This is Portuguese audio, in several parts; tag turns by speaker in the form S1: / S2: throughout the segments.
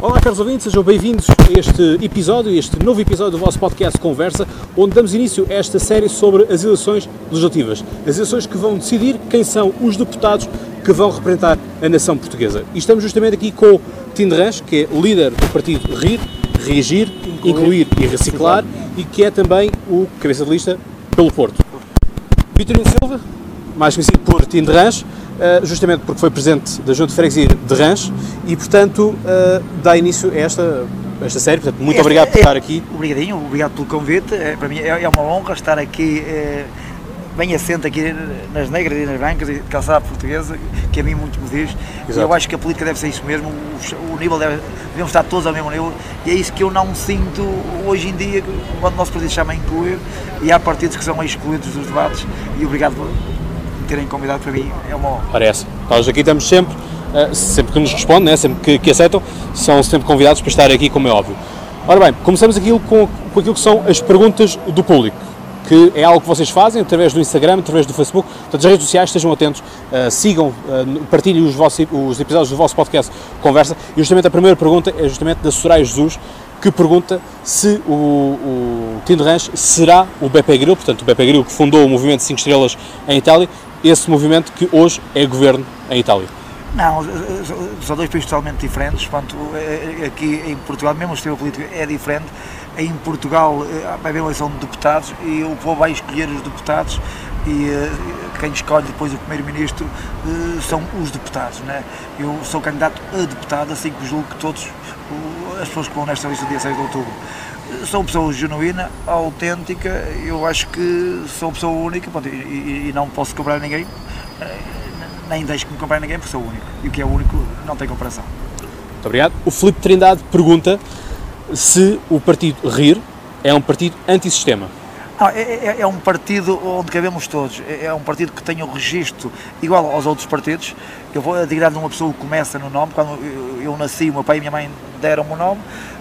S1: Olá, caros ouvintes, sejam bem-vindos a este episódio, este novo episódio do vosso podcast Conversa, onde damos início a esta série sobre as eleições legislativas. As eleições que vão decidir quem são os deputados que vão representar a nação portuguesa. E estamos justamente aqui com Tim Ranch, que é líder do partido RIR, Reagir, Incluir, Incluir e Reciclar, e que é também o cabeça de lista pelo Porto. Vitorino Silva, mais conhecido por Tim justamente porque foi presidente da Junta de Freguesia de Rãs e, portanto, uh, dá início a esta, esta série. Portanto, muito obrigado por estar aqui.
S2: Obrigadinho, obrigado pelo convite. É, para mim é, é uma honra estar aqui, é, bem assente aqui nas negras e nas brancas, e calçada portuguesa, que a mim muito me diz. Exato. Eu acho que a política deve ser isso mesmo, o, o nível deve, devemos estar todos ao mesmo nível, e é isso que eu não sinto hoje em dia, quando o nosso presidente chama a incluir, e há partidos que são excluídos dos debates, e obrigado terem convidado para mim é uma honra.
S1: Parece. Nós aqui estamos sempre, uh, sempre que nos respondem, né, sempre que, que, aceitam, são sempre convidados para estar aqui, como é óbvio. Ora bem, começamos aqui com, com aquilo que são as perguntas do público, que é algo que vocês fazem através do Instagram, através do Facebook, portanto, as redes sociais, estejam atentos, uh, sigam, uh, partilhem os, vossos, os episódios do vosso podcast Conversa. E justamente a primeira pergunta é justamente da Soraya Jesus, que pergunta se o, o Tindo Ranch será o Beppe Grillo, portanto o Beppe Grillo que fundou o movimento 5 estrelas em Itália, esse movimento que hoje é governo em Itália?
S2: Não, são dois países totalmente diferentes. Portanto, é, aqui em Portugal, mesmo o sistema político é diferente. Em Portugal eh, vai haver eleição de deputados e o povo vai escolher os deputados e eh, quem escolhe depois o primeiro-ministro eh, são os deputados. Né? Eu sou candidato a deputado, assim que julgo que todos as pessoas que vão nesta lista dia 6 de outubro sou pessoa genuína, autêntica, eu acho que sou pessoa única pronto, e, e, não posso comprar ninguém, eh, nem deixo que me comprar ninguém porque sou único. E o que é único não tem comparação.
S1: Muito obrigado. O Filipe Trindade pergunta se o partido RIR é um partido antissistema.
S2: Não, é, é, é, um partido onde cabemos todos. É, é um partido que tem um registro igual aos outros partidos. Eu vou a dignidade de uma pessoa que começa no nome. Quando eu, eu nasci, o meu pai e minha mãe deram-me o nome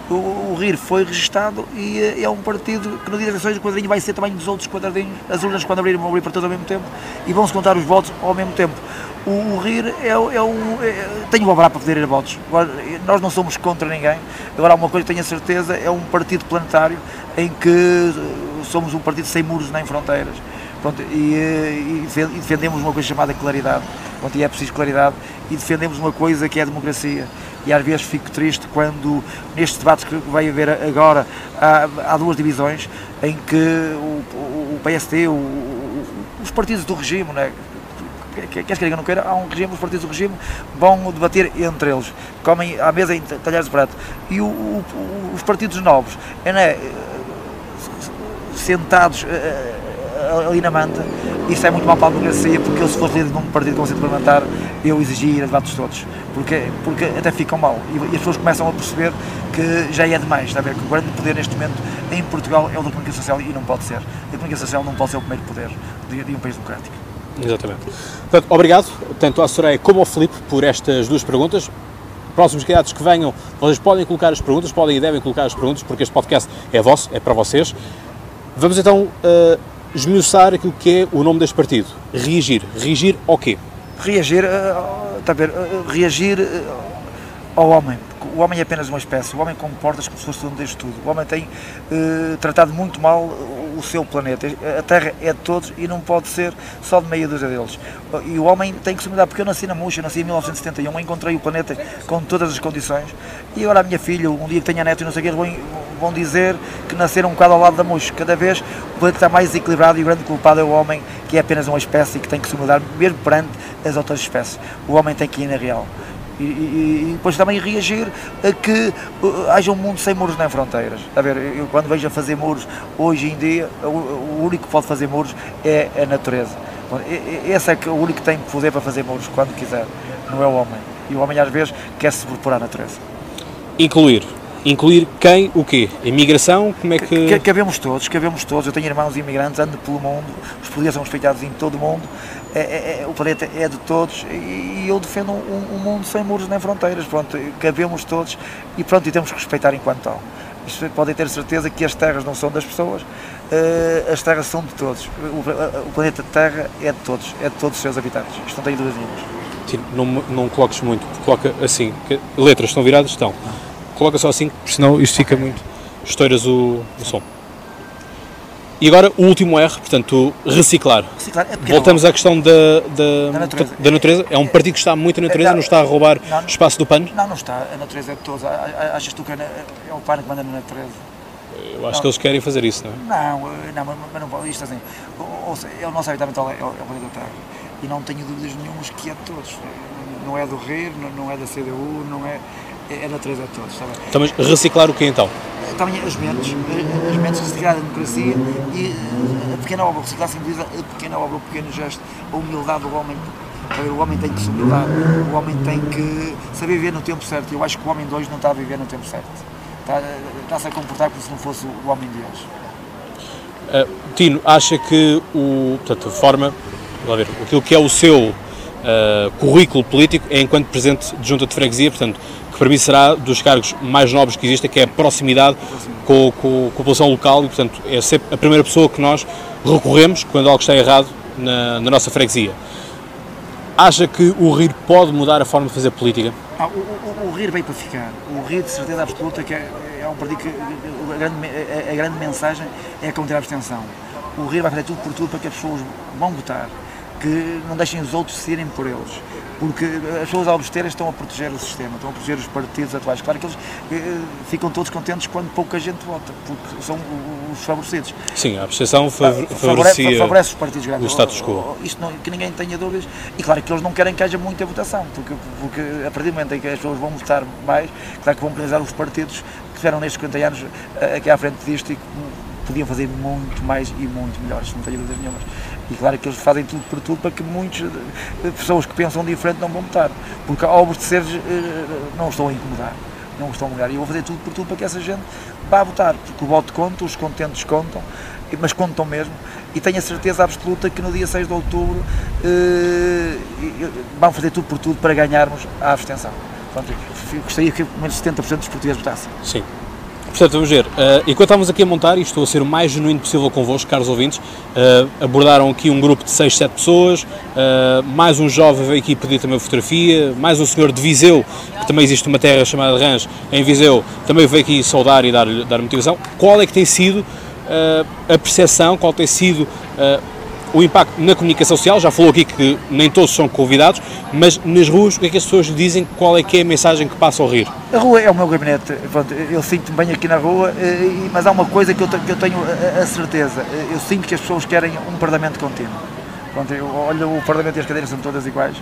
S2: o, o RIR foi registado e eh, é um partido que no dia das eleições o quadradinho vai ser também dos outros quadradinhos, as urnas quando abrirem vão abrir para todos ao mesmo tempo e vão-se contar os votos ao mesmo tempo. O, o RIR é, é um. É, tem o para poder ir a votos. Agora, nós não somos contra ninguém. Agora, há uma coisa que tenho a certeza: é um partido planetário em que eh, somos um partido sem muros nem fronteiras. Pronto, e, eh, e, defendemos uma coisa chamada claridade. Pronto, e é preciso claridade. E defendemos uma coisa que é a democracia e às vezes fico triste quando, nestes debates que vai haver agora, há, há duas divisões em que o, o PSD, o, os partidos do regime, né, queres que não queira, há um regime, os partidos do regime vão debater entre eles, comem à mesa em talheres de prato. E o, o, os partidos novos, é, né, sentados eh, ali na manta, isso é muito mal para a democracia, porque eu se fosse líder de um partido conceito parlamentar, eu exigia debates todos, porque, porque até ficam mal, e, e, as pessoas começam a perceber que já é demais, está a ver, que o grande poder neste momento em Portugal é o da comunicação social e não pode ser. A comunicação social não pode ser o primeiro poder de, de um país democrático.
S1: Exatamente. Portanto, obrigado, tanto à Soraya como ao Felipe por estas duas perguntas próximos candidatos que venham, vocês podem colocar as perguntas, podem e devem colocar as perguntas, porque este podcast é vosso, é para vocês. Vamos então uh, esmiuçar aquilo que é o nome deste partido. Reagir. Reagir ao quê?
S2: Reagir, uh, a ver, uh, reagir ao homem. O homem é apenas uma espécie. O homem comporta-se como se fosse tudo deste tudo. O homem tem tratado muito mal o seu planeta. A Terra é de todos e não pode ser só de meia dúzia deles. E o homem tem que se mudar, porque eu nasci na Muxa, nasci em 1971, encontrei o planeta com todas as condições. E agora a minha filha, um dia que tenha neto e não sei o que, eles vão, vão dizer que nasceram um bocado ao lado da Muxa. Cada vez o planeta está mais equilibrado e o grande culpado é o homem, que é apenas uma espécie e que tem que se mudar, mesmo perante as outras espécies. O homem tem que ir na real. E, e, e, depois também reagir a que uh, haja um mundo sem muros nem fronteiras. A ver, eu quando vejo a fazer muros hoje em dia, o, o único que pode fazer muros é a natureza. Esse é que o único que tem poder para fazer muros quando quiser, não é o homem. E o homem às vezes quer se sobrepor à natureza.
S1: Incluir. Incluir quem, o quê? Imigração? Como é que...
S2: que cabemos todos, cabemos todos. Eu tenho irmãos imigrantes, ando pelo mundo, os poderes são respeitados em todo o mundo é, é, é, o planeta é de todos e, eu defendo um, um, mundo sem muros nem fronteiras, pronto, cabemos todos e pronto, e temos que respeitar enquanto tal. Isto podem ter certeza que as terras não são das pessoas, uh, as terras são de todos. O, o, planeta Terra é de todos, é de todos os seus habitantes. Isto não tem nenhuma.
S1: Sim, não, não coloques muito, coloca assim, letras estão viradas? Estão. coloca só assim, porque senão isto fica muito. estouras o, o som. E agora o último R, portanto, reciclar.
S2: Reciclar é
S1: Voltamos à questão da, da,
S2: Da natureza.
S1: da natureza. É um partido que está muito na natureza,
S2: Não.
S1: não está a roubar
S2: Não.
S1: espaço do pano.
S2: Não, não está. A natureza é de todos. Achas tu que é é o pano que manda na natureza?
S1: Eu acho que eles querem fazer isso, não é?
S2: Não, eh, não, mas, não pode. Isto assim, ou, ou seja, é o nosso habitat mental é, é o é planeta Terra. E não tenho dúvidas nenhumas que é de todos. Não é do não, não é da CDU, não é. É a natureza de todos, está bem?
S1: Então, mas reciclar o que então?
S2: Também as mentes, eh, as mentes reciclar a democracia e eh, a pequena obra, reciclar simboliza a pequena obra, o pequeno gesto, a humildade do homem. O homem tem que se humilhar, o homem tem que saber viver no tempo certo. Eu acho que o homem de hoje não está a viver no tempo certo. Está, está-se a comportar como se não fosse o homem de hoje.
S1: Uh, Tino, acha que o, portanto, a forma, vamos ver, aquilo que é o seu uh, currículo político é enquanto Presidente de Junta de Freguesia, portanto, que para mim será dos cargos mais nobres que existem, que é a proximidade com, com a população local e, portanto, é sempre a primeira pessoa que nós recorremos quando algo está errado na, na nossa freguesia. Acha que o RIR pode mudar a forma de fazer política?
S2: Ah, o, o, o RIR veio para ficar. O RIR, de certeza absoluta, que é, é um partido que a grande, a, a grande mensagem é conter a abstenção. O RIR vai fazer tudo por tudo para que as pessoas vão votar, que não deixem os outros decidirem por eles. Porque as pessoas absterem estão a proteger o sistema, estão a proteger os partidos atuais. Claro que eles eh, ficam todos contentes quando pouca gente vota, porque são os favorecidos.
S1: Sim, a abstenção favor-
S2: Favorece, favorece os partidos grandes.
S1: o status quo.
S2: Oh, oh, Isto não, que ninguém tenha dúvidas. E claro que eles não querem que haja muita votação, porque, porque a partir do momento em que as pessoas vão votar mais, claro que vão penalizar os partidos que estiveram nestes 50 anos eh, aqui à frente disto e que podiam fazer muito mais e muito melhores, não tenho dúvidas nenhumas. E claro que eles fazem tudo por tudo para que muitas eh, pessoas que pensam diferente não vão votar, porque ao obedecer eh, não estão a incomodar. Não estão a incomodar. E eu vou fazer tudo por tudo para que essa gente vá votar, porque o voto conta, os contentes contam, mas contam mesmo. E tenho a certeza absoluta que no dia 6 de outubro eh, vão fazer tudo por tudo para ganharmos a abstenção. Portanto, gostaria que menos 70% dos portugueses votassem.
S1: Sim. Portanto, vamos ver. eh, enquanto estávamos aqui a montar, e estou a ser o mais genuíno possível convosco, caros ouvintes, eh, abordaram aqui um grupo de 6, 7 pessoas, eh, mais um jovem veio aqui pedir também fotografia, mais um senhor de Viseu, que também existe uma terra chamada Rãs, em Viseu, também veio aqui saudar e dar, dar motivação. Qual é que tem sido a percepção, qual tem sido o impacto na comunicação social? Já falou aqui que nem todos são convidados, mas nas ruas, o que é que as pessoas dizem? Qual é que é a mensagem que passa ao rir?
S2: A rua é o meu gabinete, pronto, eu sinto-me bem aqui na rua, eh, mas há uma coisa que eu, tenho a, certeza, eh, eu sinto que as pessoas querem um parlamento contínuo. Pronto, eu olho o parlamento e as cadeiras são todas iguais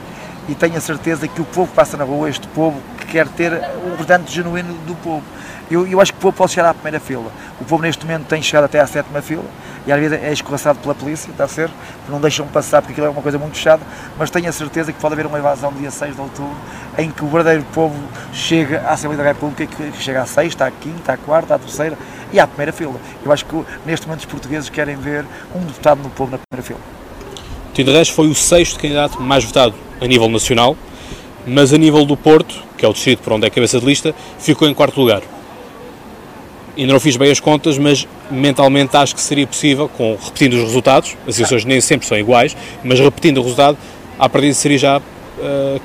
S2: e tenho a certeza que o povo que passa na rua, este povo que quer ter o representante genuíno do povo. Eu, eu acho que o povo pode chegar à primeira fila. O povo neste momento tem chegado até à sétima fila e às vezes é escorraçado pela polícia, está a ser, não deixam passar porque aquilo é uma coisa muito fechada, mas tenho a certeza que pode haver uma invasão no dia 6 de outubro em que o verdadeiro povo chega à Assembleia da República que chega à sexta, à quinta, à quarta, à terceira e à primeira fila. Eu acho que neste momento os portugueses querem ver um deputado no povo na primeira fila.
S1: Tino Reis foi o sexto candidato mais votado a nível nacional, mas a nível do Porto, que é o distrito por onde é cabeça de lista, ficou em quarto lugar. Ainda não fiz bem as contas, mas mentalmente acho que seria possível, com, repetindo os resultados, as eleições nem sempre são iguais, mas repetindo o resultado, à partida seria já eh,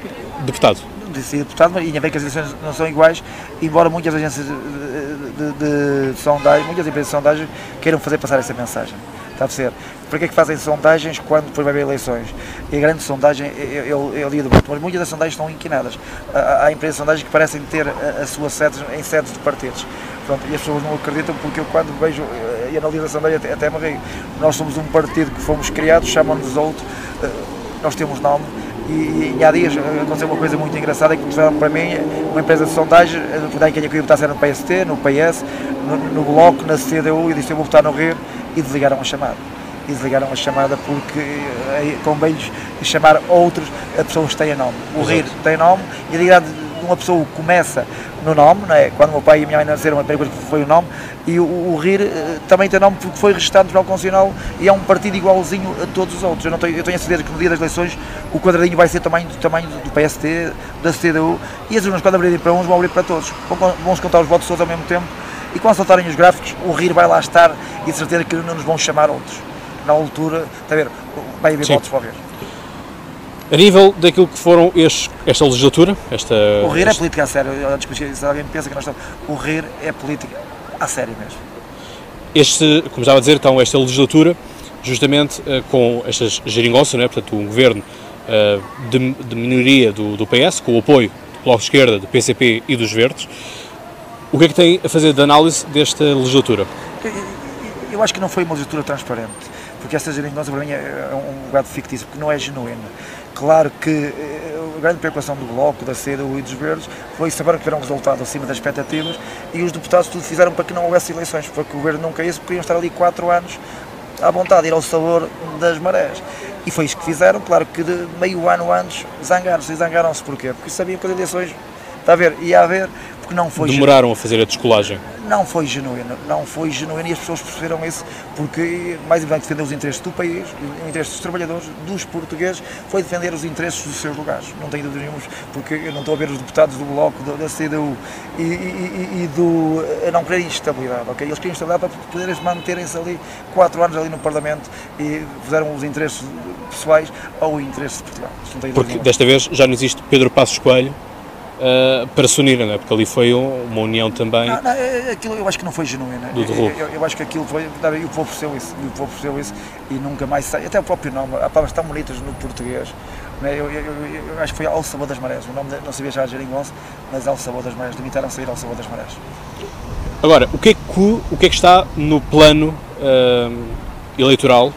S1: deputado.
S2: de ser deputado, mas ainda bem que as eleições não são iguais, embora muitas agências de, de, de sondagem, muitas empresas de sondagem queiram fazer passar essa mensagem. Está a ser. Para que é que fazem sondagens quando depois vai haver eleições? E a grande sondagem é, é, o- é o mas muitas das sondagens estão inquinadas. Há, há empresas de sondagem que parecem ter a, a sua sede em sedes de partidos. Pronto, e as pessoas não acreditam porque eu quando vejo eh, e analiso a sondagem até, até me rio. Nós somos um partido que fomos criados, chamam-nos outro, eh, nós temos nome e, e há dias eh, aconteceu uma coisa muito engraçada que mostraram para mim uma empresa de sondagem, eh, daí quem eu queria votar era no PST, no PS, no, no Bloco, na CDU, e disse eu vou votar no Rir e desligaram a chamada. E desligaram a chamada porque eh, convém-lhes chamar outros a pessoas que têm nome. O Rir tem nome e a dignidade de uma pessoa começa no nome, não é? quando o meu pai e a minha mãe nasceram, a primeira coisa que foi o nome, e o, o RIR eh, também tem nome porque foi registrado no Tribunal Constitucional e é um partido igualzinho a todos os outros. Eu, não tenho, eu tenho a certeza que no dia das eleições o quadradinho vai ser tamanho, do tamanho do PST, da CDU, e as urnas quando abrirem para uns vão abrir para todos. Vão, vão se contar os votos todos ao mesmo tempo, e quando saltarem os gráficos, o RIR vai lá estar e de certeza que não nos vão chamar outros. Na altura, está a ver, vai haver votos para ver.
S1: A nível daquilo que foram estes, esta legislatura, esta...
S2: O rir é
S1: este-
S2: política a sério. Se alguém pensa que nós estamos. O rir é política a sério mesmo.
S1: Este, como estava a dizer, então, esta legislatura, justamente eh, com estas geringonças, não é? portanto, um governo eh, de, de minoria do, do PS, com o apoio do Bloco de Esquerda, do PCP e dos Verdes, o que é que tem a fazer de análise desta legislatura?
S2: Eu- acho que não foi uma legislatura transparente, porque essa geringonça para mim é é um bocado fictício, porque não é genuína. Claro que eh, a grande preocupação do Bloco, da CDU e dos Verdes foi saber que tiveram um resultado acima das expectativas e os deputados tudo fizeram para que não houvesse eleições, para que o governo não caísse, porque iam estar ali quatro anos à vontade, ir ao sabor das marés. E foi isso que fizeram, claro que de meio ano antes zangaram-se. E zangaram-se porquê? Porque sabiam que as eleições, está a ver, ia haver, porque não foi
S1: Demoraram a fazer a descolagem.
S2: não foi genuíno, não foi genuíno e as pessoas perceberam isso porque mais importante defender os interesses do país, os interesses dos trabalhadores, dos portugueses, foi defender os interesses dos seus lugares. Não tenho dúvida nenhuma, porque eu não estou a ver os deputados do Bloco, da- CDU e, e- e- do a não quererem instabilidade, ok? Eles queriam instabilidade para poderem manterem-se ali quatro anos ali no Parlamento e fizeram os interesses pessoais ao interesse de Portugal.
S1: Porque
S2: nenhuma.
S1: desta vez já não existe Pedro Passos Coelho eh, para se unirem, não é? porque ali foi um- uma união também.
S2: Não, não, é- aquilo eu acho que não foi genuíno.
S1: Do
S2: Eu,
S1: derrubo.
S2: eu, eu acho que aquilo foi. E o povo percebeu isso. E o povo percebeu isso e nunca mais sai. Até o próprio nome, há palavras tão bonitas no português. né, Eu, eu- eu- eu acho que foi Ao Sabor das Marés. O nome de- não sabia já Geringonça, mas Ao Sabor das Marés. Limitaram-se a ir ao Sabor das Marés.
S1: Agora, o que é que, o que, é que está no plano eh, eleitoral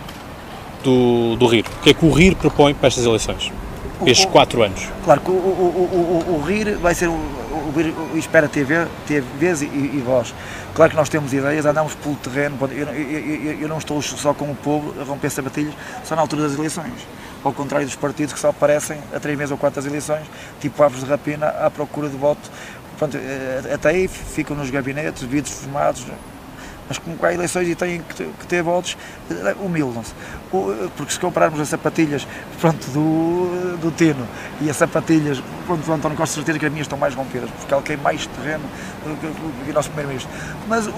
S1: do, do RIR? O que é que o RIR propõe para estas eleições?
S2: O-
S1: Estes quatro anos.
S2: Claro que o, o, o, o, o RIR vai ser o, o, Espera TV, TVs e, e voz. Claro que nós temos ideias, andamos pelo terreno, eu, eu, eu, não estou só com o povo a romper sapatilhas, só na altura das eleições. Ao contrário dos partidos que só aparecem a três meses ou quatro das eleições, tipo aves de rapina, à procura de voto. Pronto, eh, até aí ficam nos gabinetes, vidros formados, mas como há eleições e têm que ter, votos, humildam-se. Porque se compararmos as sapatilhas pronto, do, do Tino e as sapatilhas pronto, do António Costa, certeza que as minhas estão mais rompidas, porque ele tem mais terreno do que o nosso Primeiro-Ministro. Mas o,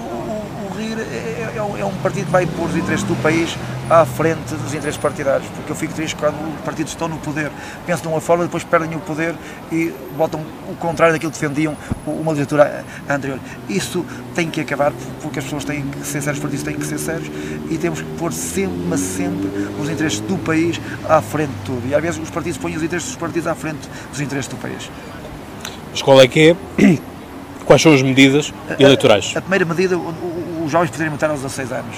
S2: RIR é, é um- é um partido que vai pôr os interesses do país à frente dos interesses partidários, porque eu fico triste quando os partidos estão no poder, pensam de uma forma, depois perdem o poder e botam o contrário daquilo que defendiam uma legislatura anterior. Isso tem que acabar, porque as pessoas têm que ser sérios, os partidos têm que ser sérios e temos que pôr sempre, mas sempre os interesses do país à frente de tudo. E às vezes os partidos põem os interesses dos partidos à frente dos interesses do país.
S1: Mas qual é que é? Quais são as medidas eleitorais?
S2: A primeira medida, o- os jovens poderem votar aos 16 anos,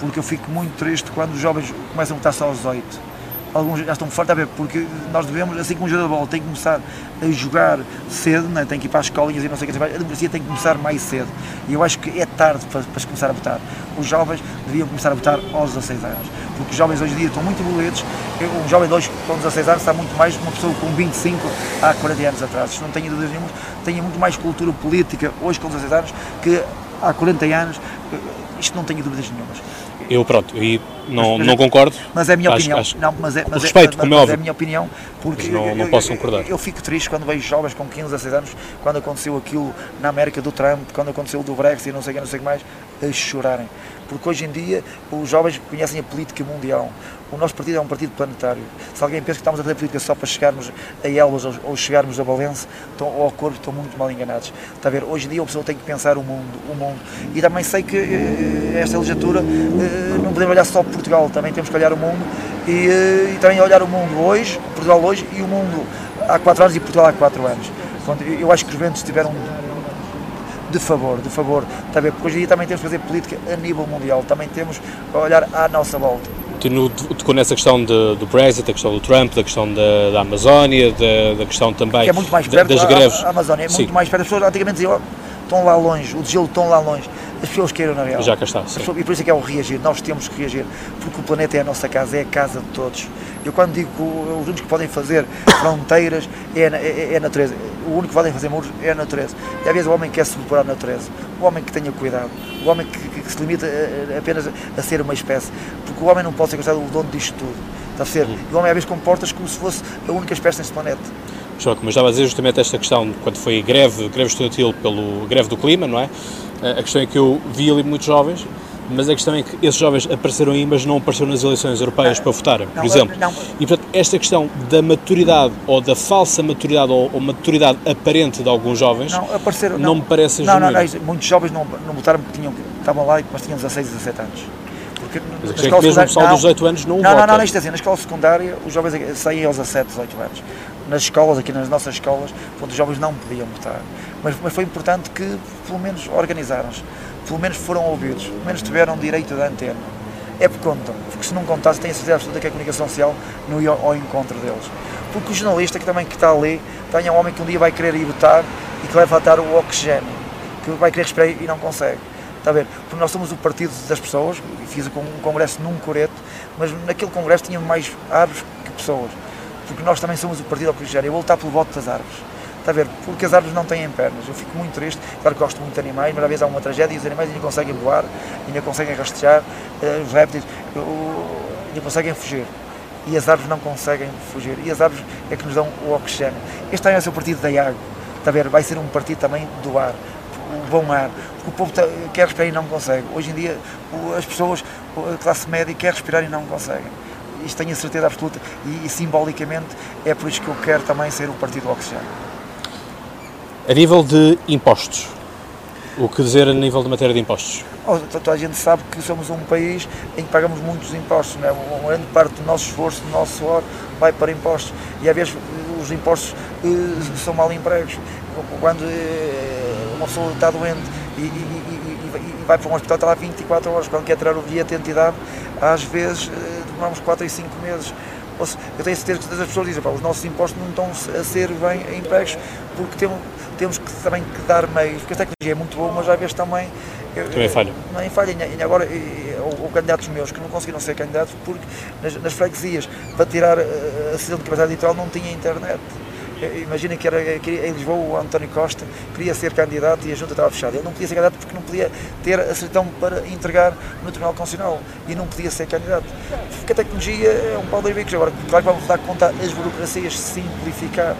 S2: porque eu fico muito triste quando os jovens começam a votar só aos 18. Alguns já estão fortes a ver, porque nós devemos, assim como o jogador de bola tem que começar a jogar cedo, né? tem que ir para as escolinhas e não sei o que, a democracia tem que começar mais cedo. E eu acho que é tarde para, para começar a votar. Os jovens deviam começar a votar aos 16 anos, porque os jovens hoje em dia estão muito. Eu- Um jovem de hoje com 16 anos está muito mais que uma pessoa com 25 há 40 anos atrás. Isto não tenho dúvidas nenhuma, tenho muito mais cultura política hoje com 16 anos que há 40 anos. Isto não tenho dúvidas nenhumas.
S1: Eu, pronto, aí não,
S2: Mas-
S1: não concordo.
S2: Mas é a minha
S1: Acho-
S2: opinião.
S1: acho-
S2: não, mas é, mas é-
S1: respeito,
S2: mas-
S1: como é
S2: mas
S1: óbvio.
S2: a minha opinião, porque
S1: Mas não-
S2: eu,
S1: não
S2: eu-
S1: posso
S2: eu-
S1: concordar.
S2: Eu, fico triste quando vejo jovens com 15, 16 anos, quando aconteceu aquilo na América do Trump, quando aconteceu do Brexit e não sei o que, não sei o que mais, a chorarem. Porque hoje em dia os jovens conhecem a política mundial. O nosso partido é um partido planetário. Se alguém pensa que estamos a fazer política só para chegarmos a Elvas ou, chegarmos a Valença estão, ou ao Corpo, estão muito mal enganados. Está a ver? Hoje em dia a pessoa tem que pensar o mundo, o mundo. E também sei que eh, esta legislatura eh, não podemos olhar só Portugal, também temos que olhar o mundo e, eh, e também olhar o mundo hoje, Portugal hoje e o mundo há 4 anos e Portugal há 4 anos. Portanto, eu acho que os ventos tiveram de favor, de favor, está ver? Porque hoje em dia também temos que fazer política a nível mundial, também temos que olhar à nossa volta.
S1: Tocou nessa questão de- do Brexit, a questão do Trump, da questão da, da Amazónia, da, da questão também
S2: que é muito mais perto,
S1: das greves.
S2: A, a Amazónia é
S1: Sim,
S2: muito mais perto. As pessoas antigamente diziam, "Oh, estão lá longe, o desgelo estão lá longe. As pessoas queiram na real.
S1: Já cá está,
S2: pessoas- E por isso é que é o reagir, nós temos que reagir, porque o planeta é a nossa casa, é a casa de todos. Eu quando digo que os únicos que podem fazer fronteiras é, a é, é a natureza, o único que podem fazer muros é a natureza. E às vezes o homem quer sobrepor à natureza, o homem que tenha cuidado, o homem que, que- que se limita a- a- apenas a, a ser uma espécie, porque o homem não pode ser considerado o dono disto tudo. Está a ser?
S1: Uhum.
S2: E o homem às vezes comporta-se como se fosse a única espécie neste planeta.
S1: Só que, como eu estava a dizer, justamente esta questão, quando foi greve, greve estudantil pelo greve do clima, não é? A questão é que eu vi ali muitos jovens Mas a questão é que esses jovens apareceram aí, mas não apareceram nas eleições europeias para votarem, por
S2: não,
S1: exemplo.
S2: não.
S1: E portanto, esta questão da maturidade ou da falsa maturidade ou, ou maturidade aparente de alguns jovens
S2: Não, apareceram,
S1: não, me parece
S2: Não, não, não, muitos jovens não, não votaram porque tinham, estavam lá, mas tinham 16 e 17 anos. Porque
S1: Mas
S2: na
S1: é
S2: escola
S1: que mesmo o pessoal dos 18 anos não,
S2: Não,
S1: vota.
S2: não, não, isto é assim, na escola secundária os jovens saem aos 17, 18 anos. Nas escolas, aqui nas nossas escolas, onde os jovens não podiam votar. Mas, mas foi importante que, pelo menos, organizaram-se, pelo menos foram ouvidos, pelo menos tiveram direito da antena. É porque contam, porque se não contasse, tenho a certeza absoluta que a comunicação social não ia ao encontro deles. Porque o jornalista que também que está ali, tem um homem que um dia vai querer ir votar e que vai faltar o oxigênio, que vai querer respirar e não consegue. Está a ver? Porque nós somos o partido das pessoas, fiz um congresso num coreto, mas naquele congresso tinha mais árvores que pessoas. Porque nós também somos o partido oxigênio. Eu vou lutar pelo voto das árvores. Está a ver? Porque as árvores não têm pernas. Eu fico muito triste. Claro que gosto muito de animais, mas às vezes há uma tragédia e os animais ainda conseguem voar, ainda conseguem rastejar, eh, os répteis ainda conseguem fugir. E as árvores não conseguem fugir. E as árvores é que nos dão o oxigênio. Este também vai ser o partido da água. Está a ver? Vai ser um partido também do ar. O bom ar. Porque o povo tá- quer respirar e não consegue. Hoje em dia, as pessoas, a classe média, quer respirar e não conseguem. Isto tenho a certeza absoluta. E, e simbolicamente é por isso que eu quero também ser o partido do oxigênio.
S1: A nível de impostos, o que dizer a nível de matéria de impostos?
S2: Oh, to- Toda a gente sabe que somos um país em que pagamos muitos impostos, não é? uma grande parte do nosso esforço, do nosso suor vai para impostos e às vezes os impostos eh, são mal empregos. Quando eh, uma pessoa está doente e, e- e- vai para um hospital, está lá 24 horas, quando quer tirar o bilhete de identidade, às vezes eh, demoramos 4 e 5 meses. Eu tenho certeza que as pessoas dizem, pá, os nossos impostos não estão a ser bem empregos, porque temos, temos que também que dar meios, porque a tecnologia é muito boa, mas às vezes também
S1: Também falha.
S2: Em falha. E agora, e- e- ou, ou candidatos meus que não conseguiram ser candidatos porque nas, nas freguesias, para tirar eh, a decisão de capacidade eleitoral, não tinha internet. Imagina que era em Lisboa o António Costa queria ser candidato e a junta estava fechada. Ele não podia ser candidato porque não podia ter a certidão para entregar no Tribunal Constitucional e não podia ser candidato. Porque a tecnologia é um pau de bicos. Agora, claro que vamos dar conta as burocracias, simplificar.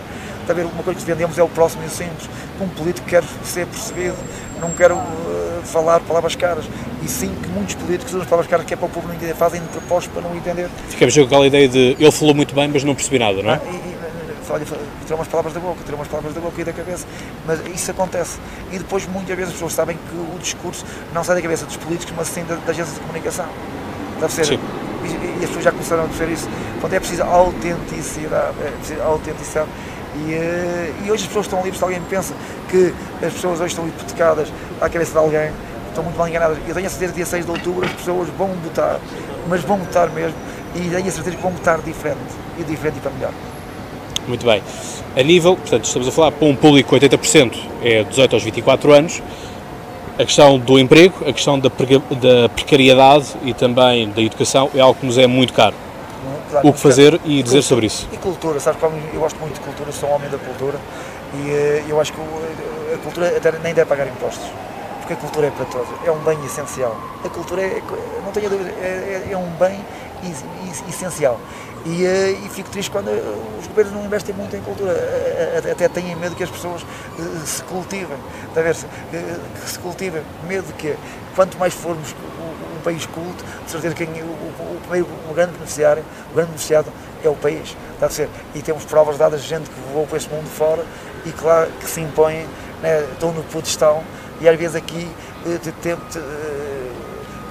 S2: Ver, uma coisa que vendemos é o próximo e o simples. Um político quer ser percebido, não quero eh, falar palavras caras. E sim que muitos políticos usam as palavras caras que é para o povo não entender, fazem de propósito para não entender.
S1: Ficamos com aquela ideia de ele falou muito bem, mas não percebi nada, não é?
S2: E, e, olha, tirou umas palavras da boca, tirou umas palavras da boca e da cabeça. Mas isso acontece. E depois, muitas vezes, as pessoas sabem que o discurso não sai da cabeça dos políticos, mas sim da, da agência de comunicação. Deve ser.
S1: Sim.
S2: E, e as pessoas já começaram a perceber isso. Portanto, é preciso autenticidade. É preciso autenticidade. E, eh, e hoje as pessoas estão livres. Se alguém pensa que as pessoas hoje estão hipotecadas à cabeça de alguém, estão muito mal enganadas. Eu tenho a certeza que dia 6 de outubro as pessoas vão votar, mas vão votar mesmo. E tenho a certeza que vão votar diferente. E diferente e para melhor.
S1: Muito bem. A nível, portanto, estamos a falar para um público 80% é 18 aos 24 anos. A questão do emprego, a questão da, da precariedade e também da educação é algo que nos é muito caro. O que fazer e dizer sobre isso.
S2: E cultura, sabes eu gosto muito de cultura, sou um homem da cultura e eh, eu acho que o- a cultura até nem deve pagar impostos, porque a cultura é para todos, é um bem essencial. A cultura, é, não tenho dúvida, é, é- é um bem es- es- essencial. E, eh, e fico triste quando eh, os governos não investem muito em cultura, eh, até têm medo que as pessoas se cultivem, está a ver? Que se cultivem, medo que quanto mais formos um país culto, de certeza que o, primeiro, o grande beneficiário, o grande beneficiado é o país, está a ser. E temos provas dadas de gente que voou para esse mundo fora e claro que se impõem, né, estão no pedestal. E às vezes aqui te-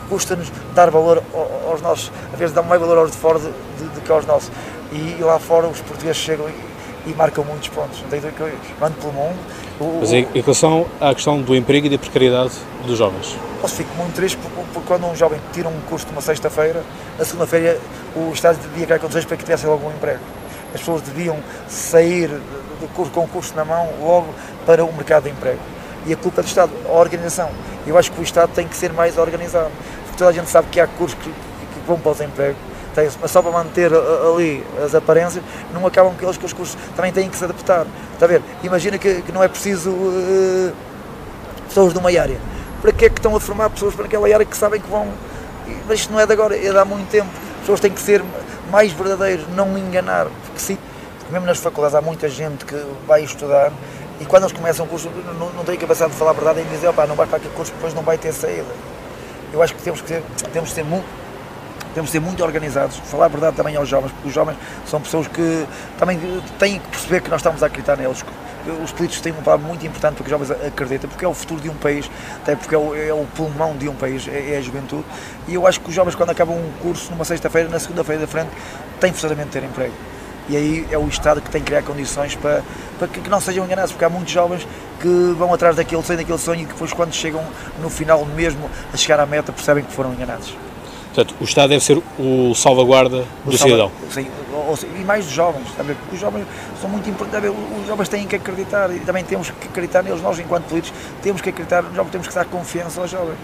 S2: custa-nos dar valor ao- aos nossos, às vezes dá mais valor aos de fora do de que aos nossos. E, lá fora os portugueses chegam e, e marcam muitos pontos. Dúvida que eu ando pelo mundo. o-
S1: Mas em em relação à questão do emprego e da precariedade dos jovens.
S2: Eu fico muito triste porque, porque quando um jovem tira um curso de uma sexta-feira, na segunda-feira o Estado devia criar condições para que tivesse algum emprego. As pessoas deviam sair do curso, com o curso na mão logo para o mercado de emprego. E a culpa é do Estado, a organização. Eu acho que o Estado tem que ser mais organizado. Porque toda a gente sabe que há cursos que, que- vão para o desemprego, tem- mas só para manter ali as aparências, não acabam que eles que os cursos também têm que se adaptar. Está a ver? Imagina que, que não é preciso eh, pessoas de uma área. Para que é que estão a formar pessoas para aquela área que sabem que vão. Mas isto não é de agora, é de há muito tempo. As pessoas têm que ser mais verdadeiros, não enganar. Porque, sim, mesmo nas faculdades há muita gente que vai estudar e quando eles começam o curso não, não têm capacidade de falar a verdade e dizer, opá, não vais para aquele curso, depois não vai ter saída. Eu acho que temos que ser, temos que ser muito, temos que ser muito organizados, falar a verdade também aos jovens, porque os jovens são pessoas que também têm que perceber que nós estamos a acreditar neles. Os políticos têm um papel muito importante para que os jovens acreditem, porque é o futuro de um país, até porque é o, é o pulmão de um país, é, é, a juventude. E eu acho que os jovens, quando acabam um curso numa sexta-feira, na segunda-feira da frente, têm forçosamente de ter emprego. E aí é o Estado que tem que criar condições para, para que, que não sejam enganados, porque há muitos jovens que vão atrás daquele sonho, daquele sonho e que depois, quando chegam no final mesmo a chegar à meta, percebem que foram enganados.
S1: Portanto, o Estado deve ser o salvaguarda o do cidadão.
S2: Sim, e mais dos jovens, porque os jovens são muito importantes, os jovens têm que acreditar e também temos que acreditar neles, nós enquanto políticos temos que acreditar, nós temos que dar confiança aos jovens,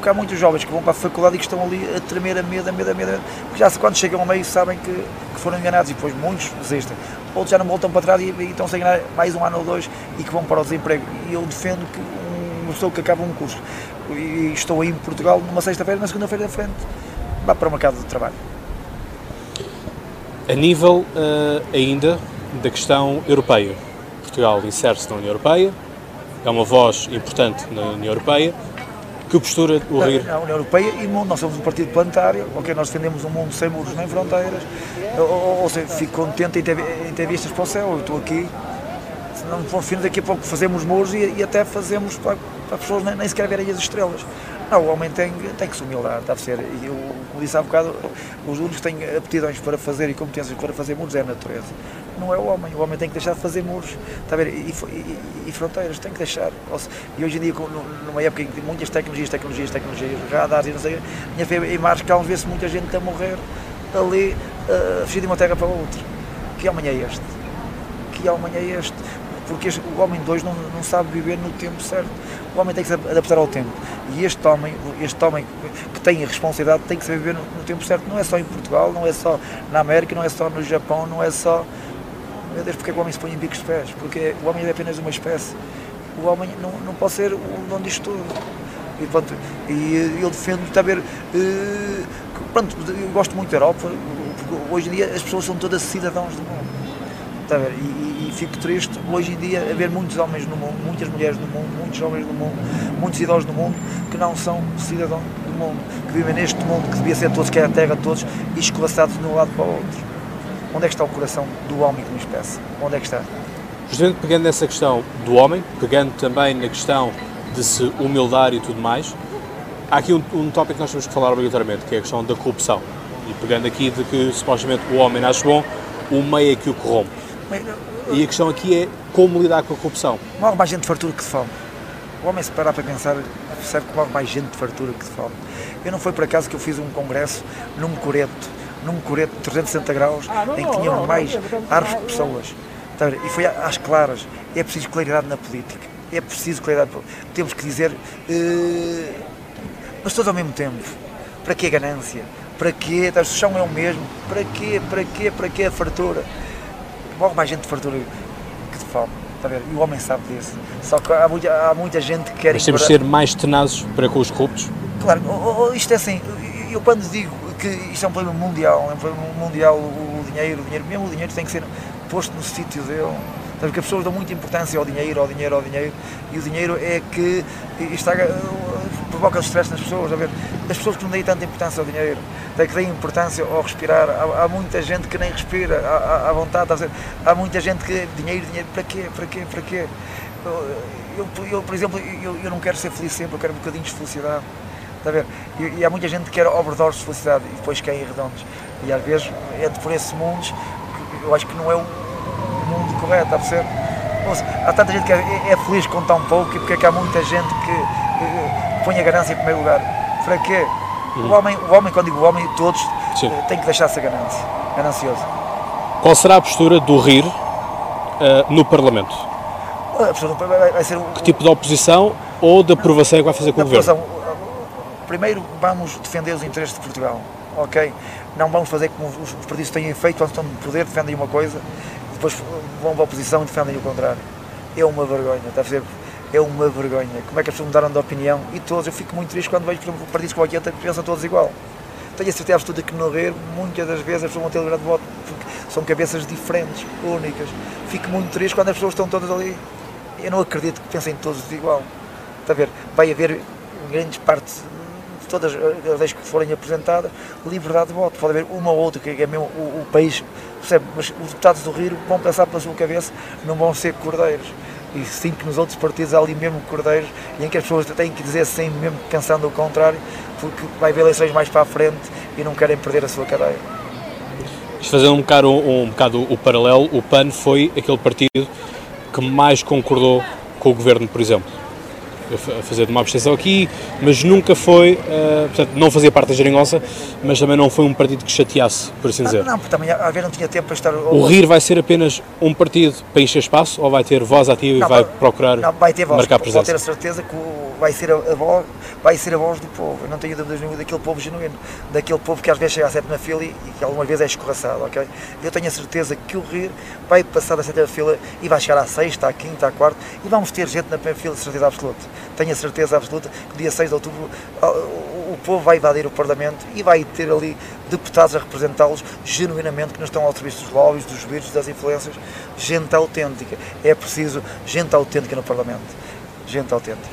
S2: porque há muitos jovens que vão para a faculdade e que estão ali a tremer a medo, a medo, a medo, porque já quando chegam ao meio sabem que, que foram enganados e depois muitos desistem, outros já não voltam para trás e, e estão sem ganhar mais um ano ou dois e que vão para o desemprego, e eu defendo que uma pessoa que acaba um curso e estou aí em Portugal numa sexta-feira, na segunda-feira da frente, vá para o mercado de trabalho.
S1: A nível uh, ainda da questão europeia, Portugal insere-se na União Europeia, é uma voz importante na União Europeia. Que postura o RIR?
S2: Na União Europeia e mundo, nós somos um partido planetário, ok, nós defendemos um mundo sem muros nem fronteiras, ou, ou seja, fico contente em ter, em ter vistas para o céu, eu estou aqui, se não for fim daqui a pouco fazemos muros e, e até fazemos para, para pessoas nem, nem sequer verem as estrelas. Não, o homem tem, tem que se humildar, deve ser. E eu, como disse há bocado, os únicos que têm aptidões para fazer e competências para fazer muros é a natureza. Não é o homem. O homem tem que deixar de fazer muros está a ver? E, e, e fronteiras, tem que deixar. E hoje em dia, numa época em que muitas tecnologias, tecnologias, tecnologias, radares e não sei, minha fé, em calmos vê-se muita gente a morrer ali, uh, fugir de uma terra para outra. Que homem é este? Que homem é este? Porque este, o homem de hoje não, não sabe viver no tempo certo. O homem tem que se adaptar ao tempo. E este homem, este homem que tem a responsabilidade tem que saber viver no, no, tempo certo. Não é só em Portugal, não é só na América, não é só no Japão, não é só. Meu Deus, porque é que o homem se põe em bicos de pés? Porque o homem é apenas uma espécie. O homem não, não pode ser o dono disto tudo. E, pronto, e eu defendo, está a ver. Uh, pronto, eu gosto muito da Europa, porque hoje em dia as pessoas são todas cidadãos do mundo. Está a ver? E, e fico triste hoje em dia haver muitos homens no mundo, muitas mulheres no mundo, muitos jovens no mundo, muitos idosos no mundo que não são cidadãos do mundo, que vivem neste mundo que devia ser todos, que é a terra de todos, e escolaçados de um lado para o outro. Onde é que está o coração do homem como espécie? Onde é que está?
S1: Justamente pegando nessa questão do homem, pegando também na questão de se humildar e tudo mais, há aqui um, um tópico que nós temos que falar obrigatoriamente, que é a questão da corrupção. E pegando aqui de que supostamente o homem nasce bom, o meio é que o corrompe. E a questão aqui é como lidar com a corrupção.
S2: Morre mais gente de fartura que de fome. O homem, se parar para pensar, percebe que morre mais gente de fartura que de fome. Eu não foi por acaso que eu fiz um congresso num coreto, num coreto de 360 graus, ah, em que tinham mais árvores que pessoas. E foi às claras. É preciso claridade na política. É preciso claridade. Temos que dizer, uh, mas todos ao mesmo tempo. Para que a ganância? Para que o chão é o mesmo? Para quê? Para quê? Para que a fartura? morre mais gente de fartura que de fome. Está a ver? E o homem sabe disso. Só que há muita, há muita gente que quer.
S1: Mas temos de ser mais tenazes para com os corruptos?
S2: Claro, isto é assim. Eu quando digo que isto é um problema mundial, é um problema mundial, o dinheiro, o dinheiro, mesmo o dinheiro tem que ser posto no sítio dele. Porque as pessoas dão muita importância ao dinheiro, ao dinheiro, ao dinheiro, e o dinheiro é que está, provoca stress nas pessoas. A ver? As pessoas que não dão tanta importância ao dinheiro, tem que dar importância ao respirar. Há, há, muita gente que nem respira à, vontade. Há muita gente que. Dinheiro, dinheiro, para quê? Para quê? Para quê? Eu, eu, por exemplo, eu, eu não quero ser feliz sempre, eu quero um bocadinho de felicidade. Está a ver? E, e há muita gente que quer overdose de felicidade e depois quer ir redondos. E às vezes entra por esses mundos que eu acho que não é o mundo correto, está a perceber? há tanta gente que é, é, feliz com tão pouco e porque é que há muita gente que, que põe a ganância em primeiro lugar? Para quê? Uhum. O, homem, o homem, quando digo o homem, todos Sim. Eh, têm que deixar essa ganância, ganancioso.
S1: Qual será a postura do RIR uh, no Parlamento?
S2: A postura vai, vai ser o,
S1: que tipo de oposição ou de aprovação é que vai fazer com o governo?
S2: Primeiro vamos defender os interesses de Portugal, ok? Não vamos fazer como os partidos têm feito, quando estão no poder, defendem uma coisa depois vão para a oposição e defendem o contrário. É uma vergonha, está a ver? É uma vergonha. Como é que as pessoas mudaram de opinião? E todos, eu fico muito triste quando vejo, por exemplo, partidos como aqui que pensam todos igual. Tenho a certeza absoluta que no rir, muitas das vezes as pessoas vão ter lugar de voto, porque são cabeças diferentes, únicas. Fico muito triste quando as pessoas estão todas ali. Eu não acredito que pensem todos igual. Está a ver? Vai haver grandes partes todas as leis que forem apresentadas, liberdade de voto. Pode haver uma ou outra que é mesmo o, o país, percebe? Mas os deputados do Rio vão pensar pela sua cabeça, não vão ser cordeiros. E sim que nos outros partidos há ali mesmo cordeiros e em que as pessoas têm que dizer sim, mesmo pensando o contrário, porque vai haver eleições mais para a frente e não querem perder a sua cadeia.
S1: Fazendo um bocado, um, um bocado o paralelo, o PAN foi aquele partido que mais concordou com o governo, por exemplo a fazer de uma abstenção aqui, mas nunca foi, uh, portanto, não fazia parte da geringonça, mas também não foi um partido que chateasse, por assim dizer.
S2: Não, porque também às vezes não tinha tempo para estar...
S1: O RIR vai ser apenas um partido para encher espaço ou vai ter voz ativa não, e vai procurar não, vai ter voz, marcar presença?
S2: Pode ter a certeza que vai ser a, a, voz, vai ser a voz do povo, eu não tenho dúvidas nenhuma daquele povo genuíno, daquele povo que às vezes chega a sétima fila e, que algumas vezes é escorraçado, ok? Eu tenho a certeza que o RIR vai passar da sétima fila e vai chegar à sexta, à quinta, à quarta e vamos ter gente na primeira fila de certeza absoluta tenho a certeza absoluta que dia 6 de outubro o povo vai invadir o Parlamento e vai ter ali deputados a representá-los genuinamente, que não estão ao serviço dos lobbies, dos vírus, das influências. Gente autêntica. É preciso gente autêntica no Parlamento. Gente autêntica.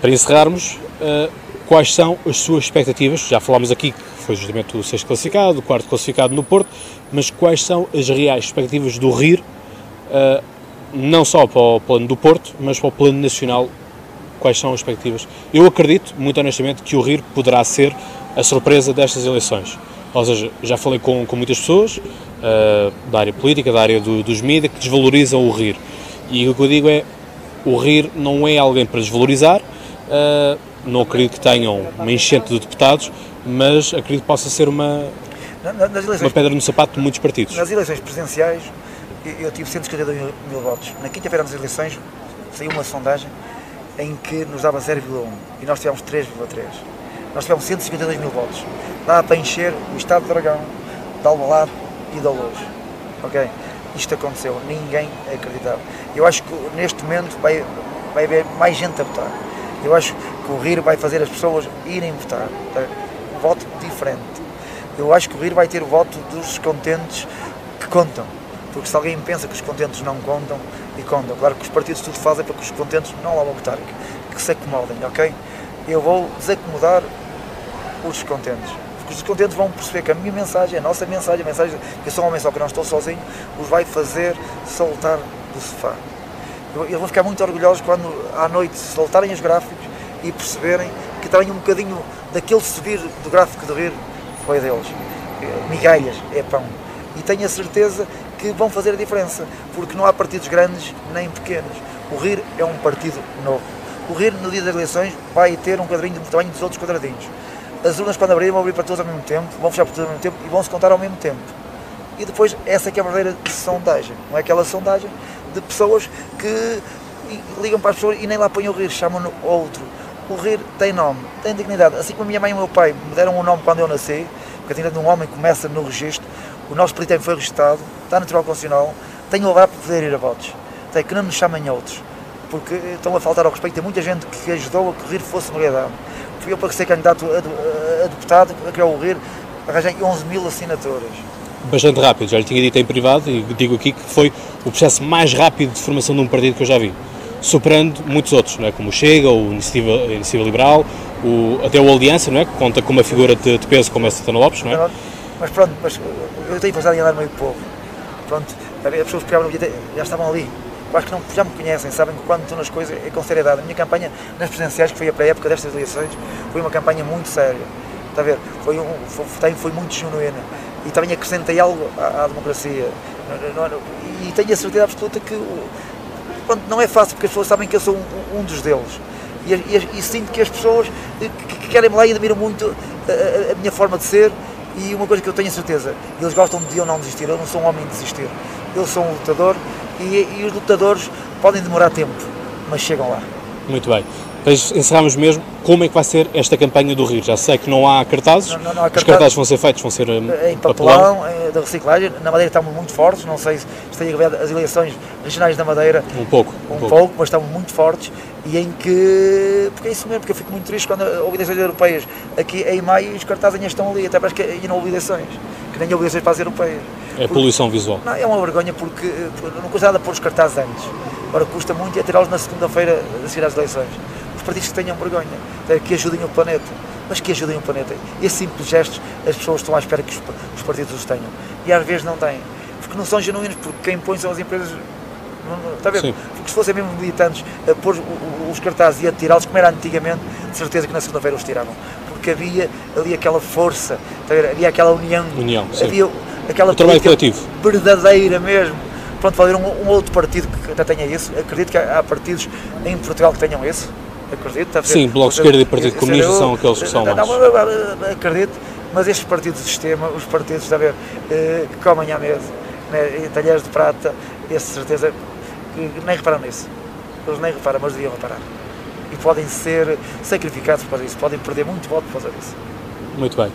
S1: Para encerrarmos, uh, quais são as suas expectativas? Já falámos aqui que foi justamente o sexto classificado, o quarto classificado no Porto, mas quais são as reais expectativas do RIR, uh, não só para o plano do Porto, mas para o plano nacional quais são as expectativas. Eu acredito, muito honestamente, que o RIR poderá ser a surpresa destas eleições. Ou seja, já falei com, com muitas pessoas uh, da área política, da área do, dos mídias, que desvalorizam o RIR. E o que eu digo é, o RIR não é alguém para desvalorizar, uh, não acredito que tenham uma enchente de deputados, mas acredito que possa ser uma, eleições, uma pedra no sapato de muitos partidos.
S2: Nas eleições presidenciais, eu tive 152 mil, mil votos. Na quinta-feira das eleições, saiu uma sondagem em que nos dava 0,1 e nós tivemos 3,3. Nós tivemos 152 mil votos. Dá para encher o Estado de Dragão, de Alvalade e da Luz. Ok? Isto aconteceu, ninguém acreditava. Eu acho que neste momento vai, vai haver mais gente a votar. Eu acho que o RIR vai fazer as pessoas irem votar. Um voto diferente. Eu acho que o RIR vai ter o voto dos contentes que contam. Porque se alguém pensa que os contentes não contam, e contam. Claro que os partidos tudo fazem para que os contentes não lá vão votar, que, que se acomodem, ok? Eu vou desacomodar os descontentes. Porque os descontentes vão perceber que a minha mensagem, a nossa mensagem, a mensagem que eu sou um homem só que não estou sozinho, os vai fazer soltar do sofá. Eu vou ficar muito orgulhoso quando à noite soltarem os gráficos e perceberem que também um bocadinho daquele subir do gráfico de rir foi deles. Migalhas é pão. E tenho a certeza que vão fazer a diferença, porque não há partidos grandes nem pequenos. O RIR é um partido novo. O RIR, no dia das eleições, vai ter um quadrinho do tamanho dos outros quadradinhos. As urnas, quando abrirem, vão abrir para todos ao mesmo tempo, vão fechar para todos ao mesmo tempo e vão se contar ao mesmo tempo. E depois, essa é que é a verdadeira sondagem. Não é aquela sondagem de pessoas que ligam para as pessoas e nem lá põem o RIR, chamam-no outro. O RIR tem nome, tem dignidade. Assim como a minha mãe e o meu pai me deram um nome quando eu nasci, porque a dignidade de um homem começa no registro, o nosso político foi registado, está no Tribunal Constitucional, tenho lugar para poder ir a votos. Tem que não nos chamem outros, porque estão a faltar ao respeito. Tem muita gente que ajudou a que o RIR fosse uma realidade. Fui eu para ser candidato a, a deputado, a criar o RIR, arranjei 11 mil assinaturas.
S1: Bastante rápido, já lhe tinha dito em privado e digo aqui que foi o processo mais rápido de formação de um partido que eu já vi, superando muitos outros, não é? como o Chega, o Iniciativa, Iniciativa Liberal, o, até o Aliança, não é? que conta com uma figura de, de peso como a Santana Lopes. Não é?
S2: Mas pronto, mas eu tenho passado em andar meio do povo. Pronto, as pessoas que no já estavam ali. Acho que não, já me conhecem, sabem que quando estou nas coisas é com seriedade. A minha campanha nas presidenciais, que foi a pré-época destas eleições, foi uma campanha muito séria. Está a ver? Foi, um, foi, foi muito genuína. E também acrescentei algo à, à democracia. E tenho a certeza absoluta que pronto, não é fácil, porque as pessoas sabem que eu sou um, um dos deles. E, e, e, sinto que as pessoas que, que querem me lá e admiram muito a, a, a minha forma de ser e uma coisa que eu tenho certeza, eles gostam de eu não desistir, eu não sou um homem de desistir. Eu sou um lutador e, e os lutadores podem demorar tempo, mas chegam lá.
S1: Muito bem. Depois encerramos mesmo. Como é que vai ser esta campanha do Rio? Já sei que não há cartazes. Não, não, não há cartazes. Os cartazes vão ser feitos, vão ser
S2: em papelão, papelão. da reciclagem. Na Madeira estamos muito fortes. Não sei se tem a ver as eleições regionais da Madeira.
S1: Um pouco.
S2: Um, um pouco. pouco, mas estamos muito fortes. E em que. Porque é isso mesmo, porque eu fico muito triste quando houve eleições europeias aqui em maio os cartazes ainda estão ali. Até parece que ainda não houve eleições. Que nem houve eleições para as europeias.
S1: É porque, poluição visual.
S2: Não, é uma vergonha porque não custa nada pôr os cartazes antes. Agora custa muito é tirá-los na segunda-feira a seguir às eleições partidos que tenham vergonha, que ajudem o planeta, mas que ajudem o planeta. Esses simples gestos as pessoas estão à espera que os, os partidos os tenham. E às vezes não têm, porque não são genuínos, porque quem põe são as empresas Está a ver? Sim. Porque se fossem mesmo militantes a pôr os cartazes e a tirá-los, como era antigamente, de certeza que na segunda-feira os tiravam. Porque havia ali aquela força, havia aquela união,
S1: união
S2: havia aquela
S1: trabalho coletivo
S2: verdadeira mesmo. Pronto, vai haver um, um, outro partido que até tenha isso. Acredito que há, há partidos em Portugal que tenham isso. Acredito.
S1: Sim, Bloco de Esquerda e Partido Comunista são aqueles que são mais.
S2: Não, acredito, mas estes partidos de sistema, os partidos, está a ver, eh, que comem à mesa, né, talheres de prata, essa certeza que nem reparam nisso. Eles nem reparam, mas deviam reparar. E podem ser sacrificados por isso, podem perder muito voto por causa disso.
S1: Muito bem.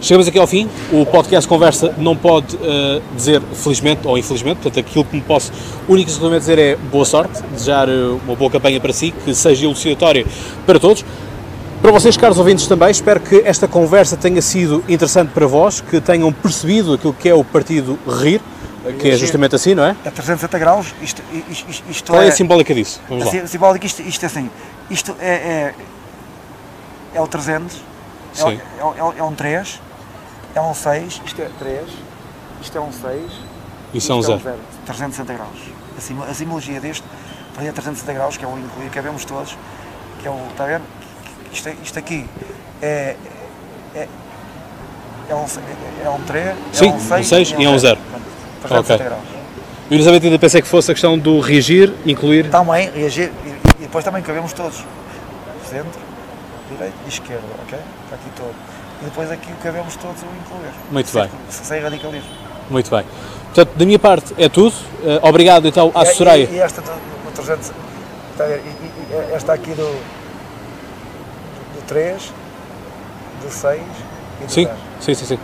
S1: Chegamos aqui ao fim. O podcast Conversa não pode uh, dizer felizmente ou infelizmente, portanto, aquilo que me posso única e exclusivamente dizer é boa sorte, desejar uh, uma boa campanha para si, que seja elucidatória para todos. Para vocês, caros ouvintes, também, espero que esta conversa tenha sido interessante para vós, que tenham percebido aquilo que é o partido RIR, que é justamente assim, não é?
S2: A 360 graus, isto, isto, isto
S1: Qual é, é a simbólica disso? Vamos
S2: a lá. simbólica, isto, isto é assim, isto é, é, é o 300, é, é, é, é, um 3, é um 6, isto é 3, isto é um 6,
S1: isso é um 0.
S2: 360 graus. A, sim, a simbologia deste, para a 360 graus, que é o incluir, que é vemos todos, que é o, está a ver? Isto, isto aqui é, é, é, um, é um 3,
S1: Sim,
S2: é um 6,
S1: um 6 e é um 0. Ok. graus. Eu inicialmente ainda pensei que fosse a questão do reagir, incluir.
S2: Também, reagir, e, e depois também cabemos todos. Centro, direito e esquerda, ok? Está aqui todo. E depois aqui cabemos todos o incluir.
S1: Muito sem, bem.
S2: Sem radicalismo.
S1: Muito bem. Portanto, da minha parte é tudo. Uh, obrigado então à Soraya.
S2: E, e, esta do, do 300, está a ver, e, e, esta aqui do, do 3, do 6 e do
S1: sim,
S2: 10.
S1: Sim, sim, sim.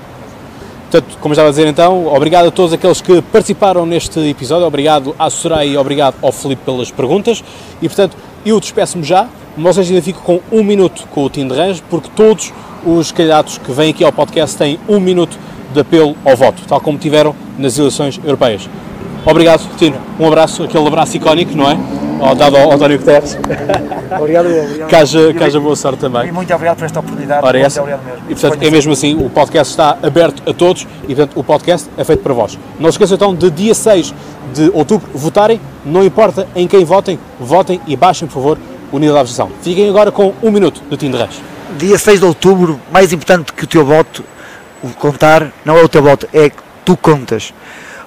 S1: Portanto, como estava a dizer então, obrigado a todos aqueles que participaram neste episódio, obrigado à Soraya e obrigado ao Felipe pelas perguntas e, portanto, eu despeço-me já, mas vocês ainda ficam com um minuto com o Tim de Range, porque todos os candidatos que vêm aqui ao podcast têm um minuto de apelo ao voto, tal como tiveram nas eleições europeias. Obrigado, Tino. Um abraço, aquele abraço icónico, não é? Dado ao António Guterres.
S2: obrigado, obrigado.
S1: Caja, caja boa sorte também.
S2: E muito obrigado por esta oportunidade.
S1: Ora, essa. Mesmo. E portanto, é mesmo assim, o podcast está aberto a todos e portanto o podcast é feito para vós. Não se esqueçam então de dia 6 de outubro votarem, não importa em quem votem, votem e baixem, por favor, nível da votação. Fiquem agora com um minuto do Tim de Reis.
S2: Dia 6 de outubro, mais importante que o teu voto, o contar, não é o teu voto, é que tu contas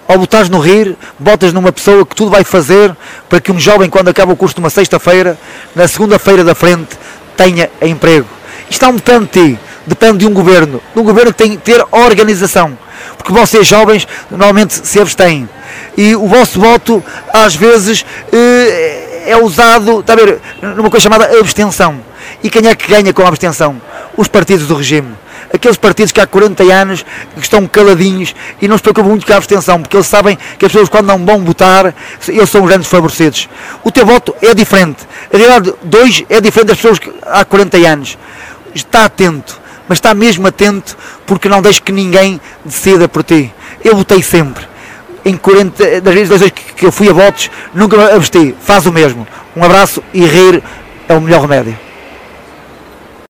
S2: ao botares no rir, botas numa pessoa que tudo vai fazer para que um jovem, quando acaba o curso numa sexta-feira, na segunda-feira da frente, tenha emprego. Isto não depende de ti, depende de um governo. De um governo que tem que ter organização. Porque vocês jovens normalmente se abstêm. E o vosso voto, às vezes, eh, é usado, está a ver, numa coisa chamada abstenção. E quem é que ganha com a abstenção? Os partidos do regime aqueles partidos que há 40 anos estão caladinhos e não se preocupam muito com a abstenção, porque eles sabem que as pessoas quando não vão votar, eles são grandes favorecidos. O teu voto é diferente. A realidade de é diferente das pessoas que há 40 anos. Está atento, mas está mesmo atento porque não deixe que ninguém decida por ti. Eu votei sempre. Em 40, das vezes que eu fui a votos, nunca me abstei. Faz o mesmo. Um abraço e rir é o melhor remédio.